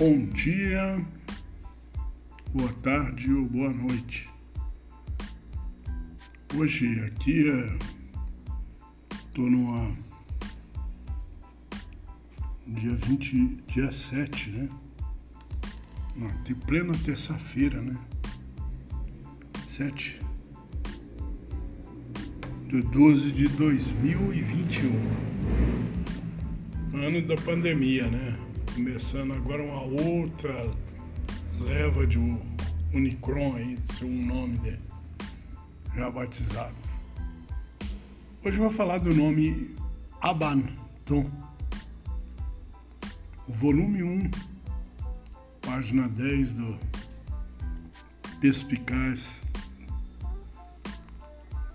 Bom dia, boa tarde ou boa noite. Hoje aqui é, numa dia 20, dia 7, né? Na plena terça-feira, né? 7 de 12 de 2021. Ano da pandemia, né? Começando agora uma outra leva de Unicron aí, seu nome dele, já batizado. Hoje eu vou falar do nome Abaddon. Volume 1, página 10 do Perspicaz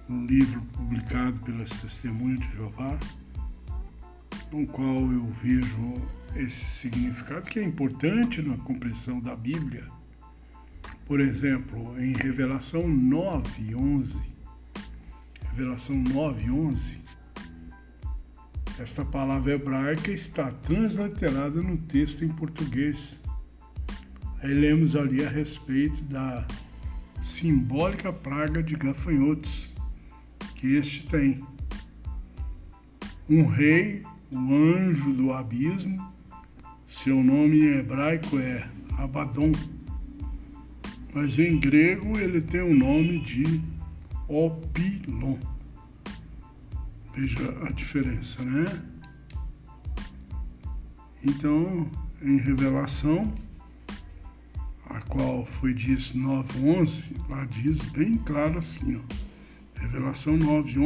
um livro publicado pelas Testemunhas de Jeová, no qual eu vejo esse significado que é importante na compreensão da Bíblia. Por exemplo, em Revelação 9, 11, Revelação 9, 11, esta palavra hebraica está transliterada no texto em português. Aí lemos ali a respeito da simbólica praga de gafanhotos que este tem. Um rei, um anjo do abismo, seu nome em hebraico é Abaddon, mas em grego ele tem o nome de Opilon. Veja a diferença, né? Então, em Revelação, a qual foi dito 9:11, lá diz bem claro assim, ó. Revelação 9,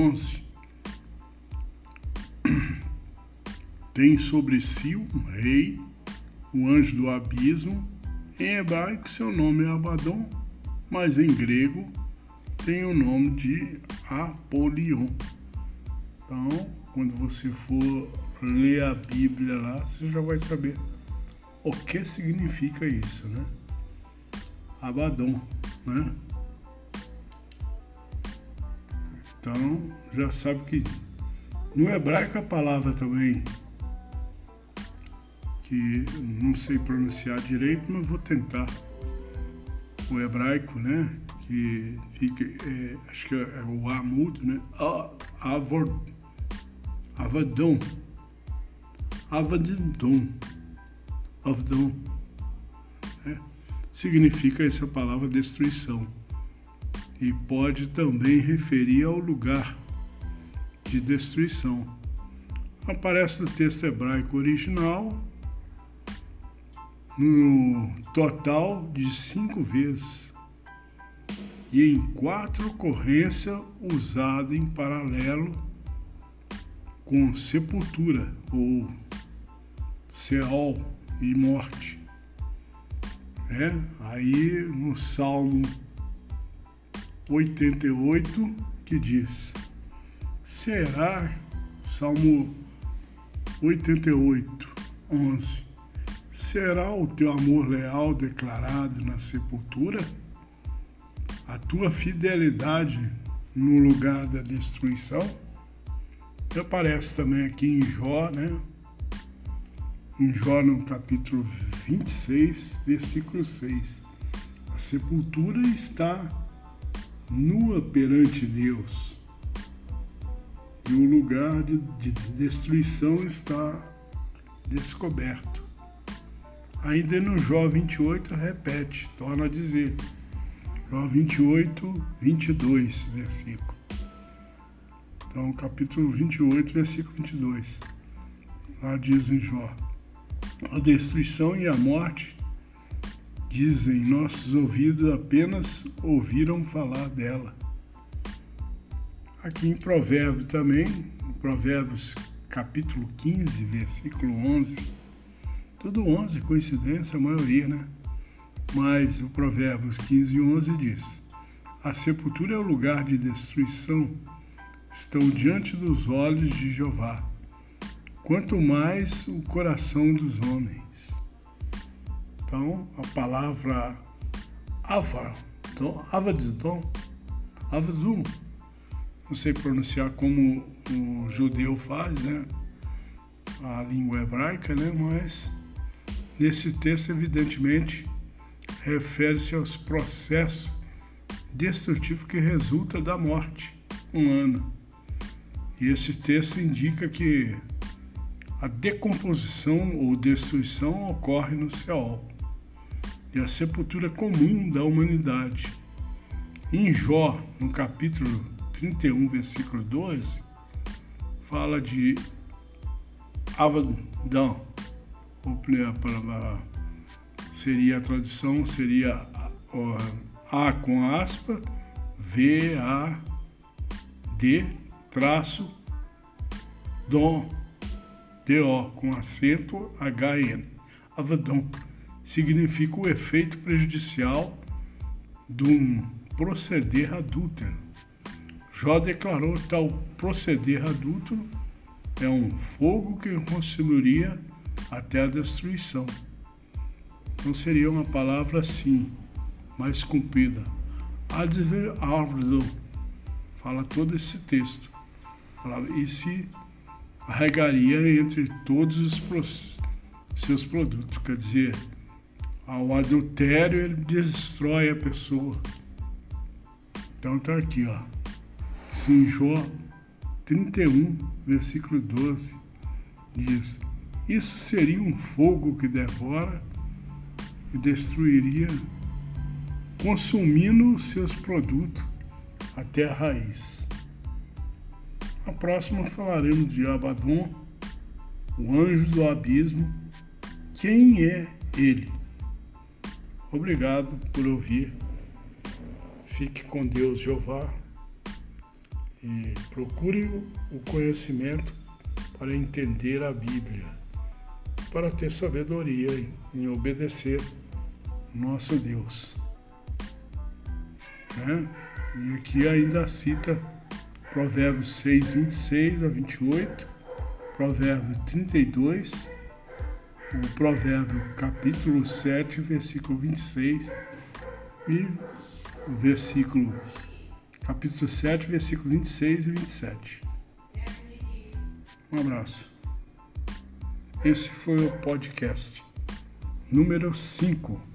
Tem sobre si um rei, um anjo do abismo. Em hebraico, seu nome é Abaddon, mas em grego tem o nome de Apolion. Então, quando você for ler a Bíblia lá, você já vai saber o que significa isso, né? Abaddon, né? Então já sabe que no hebraico a palavra também que não sei pronunciar direito, mas vou tentar. O hebraico, né? Que fica, é, acho que é, o A mudo, né? Avor, avadon. Avadon. Avadon. É, significa essa palavra destruição e pode também referir ao lugar de destruição. Aparece no texto hebraico original no total de cinco vezes e em quatro ocorrências usada em paralelo com sepultura ou Seol e morte. É, aí no Salmo 88 que diz: Será, Salmo 88, 11: Será o teu amor leal declarado na sepultura? A tua fidelidade no lugar da destruição? E aparece também aqui em Jó, né? Em Jó, no capítulo 26, versículo 6. A sepultura está nua perante Deus. E o lugar de, de destruição está descoberto. Ainda no Jó 28 repete, torna a dizer. Jó 28, 22, versículo. Então, capítulo 28, versículo 22. Lá diz em Jó: A destruição e a morte Dizem, nossos ouvidos apenas ouviram falar dela. Aqui em Provérbio também, em Provérbios capítulo 15, versículo 11, tudo 11, coincidência, a maioria, né? Mas o Provérbios 15, 11 diz: A sepultura é o lugar de destruição, estão diante dos olhos de Jeová, quanto mais o coração dos homens. Então, a palavra Ava, então, Avadidon, Avazum, não sei pronunciar como o judeu faz, né? A língua hebraica, né? Mas Nesse texto, evidentemente, refere-se aos processos destrutivos que resultam da morte humana. E esse texto indica que a decomposição ou destruição ocorre no céu e a sepultura comum da humanidade. Em Jó, no capítulo 31, versículo 12, fala de Avadão, a palavra seria a tradução seria A com aspa, V, A, D, traço, Dom, D-O com acento, H-N. Avadão significa o efeito prejudicial de um proceder adúltero. Jó declarou tal proceder adúltero é um fogo que consumiria até a destruição. Então seria uma palavra assim, mais comprida. Adver Arvdo fala todo esse texto. E se arregaria entre todos os seus produtos. Quer dizer, ao adultério ele destrói a pessoa. Então tá aqui, ó. Sim, Jó 31, versículo 12, diz: Isso seria um fogo que devora e destruiria, consumindo seus produtos até a raiz. A próxima falaremos de Abaddon, o anjo do abismo. Quem é ele? Obrigado por ouvir. Fique com Deus, Jeová, e procure o conhecimento para entender a Bíblia, para ter sabedoria em obedecer nosso Deus. Né? E aqui ainda cita Provérbios 6, 26 a 28, Provérbios 32 o provérbio capítulo 7, versículo 26 e o versículo capítulo 7, versículo 26 e 27. Um abraço. Esse foi o podcast número 5